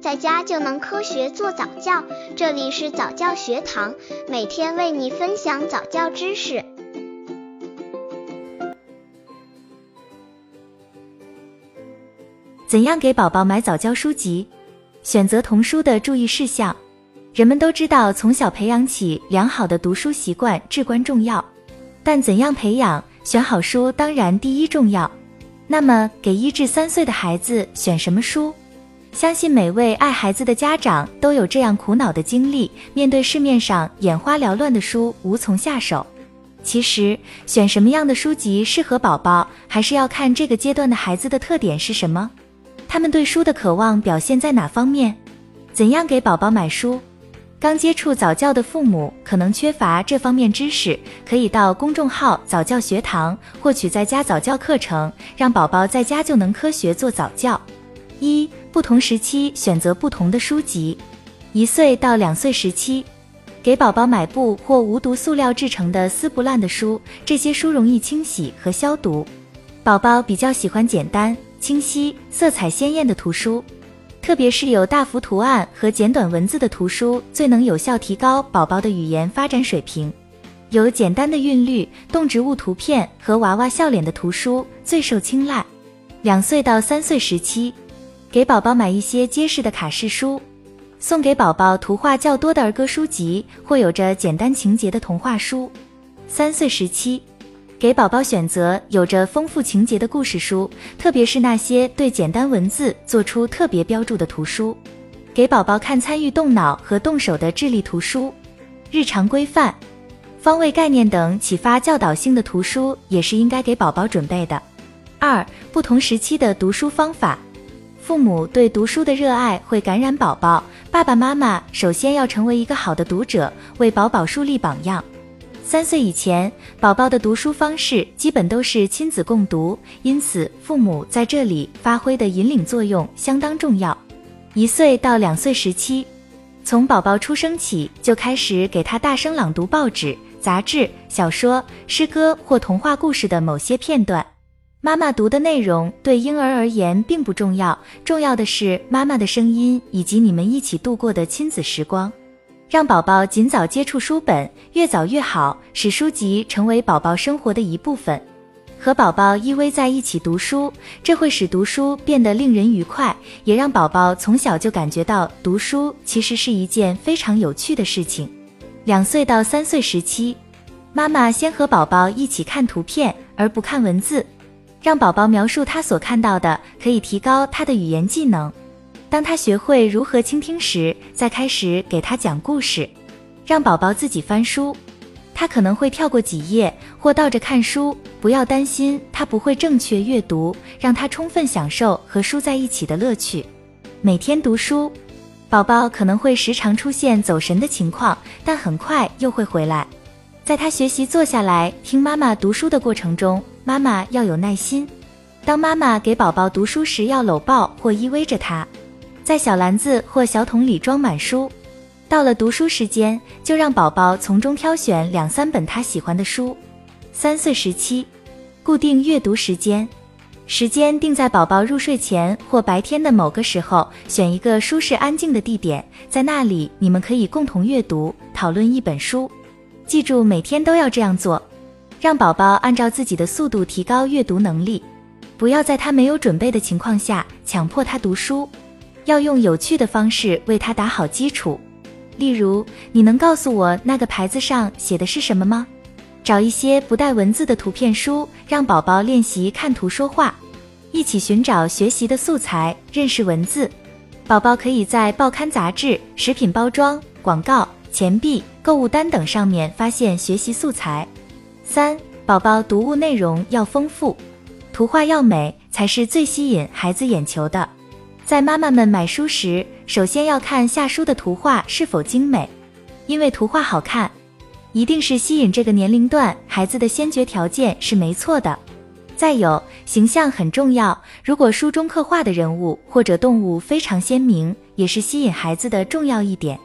在家就能科学做早教。这里是早教学堂，每天为你分享早教知识。怎样给宝宝买早教书籍？选择童书的注意事项。人们都知道，从小培养起良好的读书习惯至关重要。但怎样培养？选好书当然第一重要。那么，给一至三岁的孩子选什么书？相信每位爱孩子的家长都有这样苦恼的经历：面对市面上眼花缭乱的书，无从下手。其实，选什么样的书籍适合宝宝，还是要看这个阶段的孩子的特点是什么，他们对书的渴望表现在哪方面？怎样给宝宝买书？刚接触早教的父母可能缺乏这方面知识，可以到公众号早教学堂获取在家早教课程，让宝宝在家就能科学做早教。一、不同时期选择不同的书籍。一岁到两岁时期，给宝宝买布或无毒塑料制成的撕不烂的书，这些书容易清洗和消毒。宝宝比较喜欢简单、清晰、色彩鲜艳的图书。特别是有大幅图案和简短文字的图书，最能有效提高宝宝的语言发展水平。有简单的韵律、动植物图片和娃娃笑脸的图书最受青睐。两岁到三岁时期，给宝宝买一些结实的卡式书，送给宝宝图画较多的儿歌书籍或有着简单情节的童话书。三岁时期。给宝宝选择有着丰富情节的故事书，特别是那些对简单文字做出特别标注的图书。给宝宝看参与动脑和动手的智力图书。日常规范、方位概念等启发教导性的图书也是应该给宝宝准备的。二、不同时期的读书方法。父母对读书的热爱会感染宝宝，爸爸妈妈首先要成为一个好的读者，为宝宝树立榜样。三岁以前，宝宝的读书方式基本都是亲子共读，因此父母在这里发挥的引领作用相当重要。一岁到两岁时期，从宝宝出生起就开始给他大声朗读报纸、杂志、小说、诗歌或童话故事的某些片段。妈妈读的内容对婴儿而言并不重要，重要的是妈妈的声音以及你们一起度过的亲子时光。让宝宝尽早接触书本，越早越好，使书籍成为宝宝生活的一部分。和宝宝依偎在一起读书，这会使读书变得令人愉快，也让宝宝从小就感觉到读书其实是一件非常有趣的事情。两岁到三岁时期，妈妈先和宝宝一起看图片，而不看文字，让宝宝描述他所看到的，可以提高他的语言技能。当他学会如何倾听时，再开始给他讲故事，让宝宝自己翻书。他可能会跳过几页或倒着看书，不要担心他不会正确阅读，让他充分享受和书在一起的乐趣。每天读书，宝宝可能会时常出现走神的情况，但很快又会回来。在他学习坐下来听妈妈读书的过程中，妈妈要有耐心。当妈妈给宝宝读书时，要搂抱或依偎着他。在小篮子或小桶里装满书，到了读书时间，就让宝宝从中挑选两三本他喜欢的书。三岁时期，固定阅读时间，时间定在宝宝入睡前或白天的某个时候，选一个舒适安静的地点，在那里你们可以共同阅读、讨论一本书。记住，每天都要这样做，让宝宝按照自己的速度提高阅读能力，不要在他没有准备的情况下强迫他读书。要用有趣的方式为他打好基础，例如，你能告诉我那个牌子上写的是什么吗？找一些不带文字的图片书，让宝宝练习看图说话，一起寻找学习的素材，认识文字。宝宝可以在报刊杂志、食品包装、广告、钱币、购物单等上面发现学习素材。三、宝宝读物内容要丰富，图画要美，才是最吸引孩子眼球的。在妈妈们买书时，首先要看下书的图画是否精美，因为图画好看，一定是吸引这个年龄段孩子的先决条件是没错的。再有，形象很重要，如果书中刻画的人物或者动物非常鲜明，也是吸引孩子的重要一点。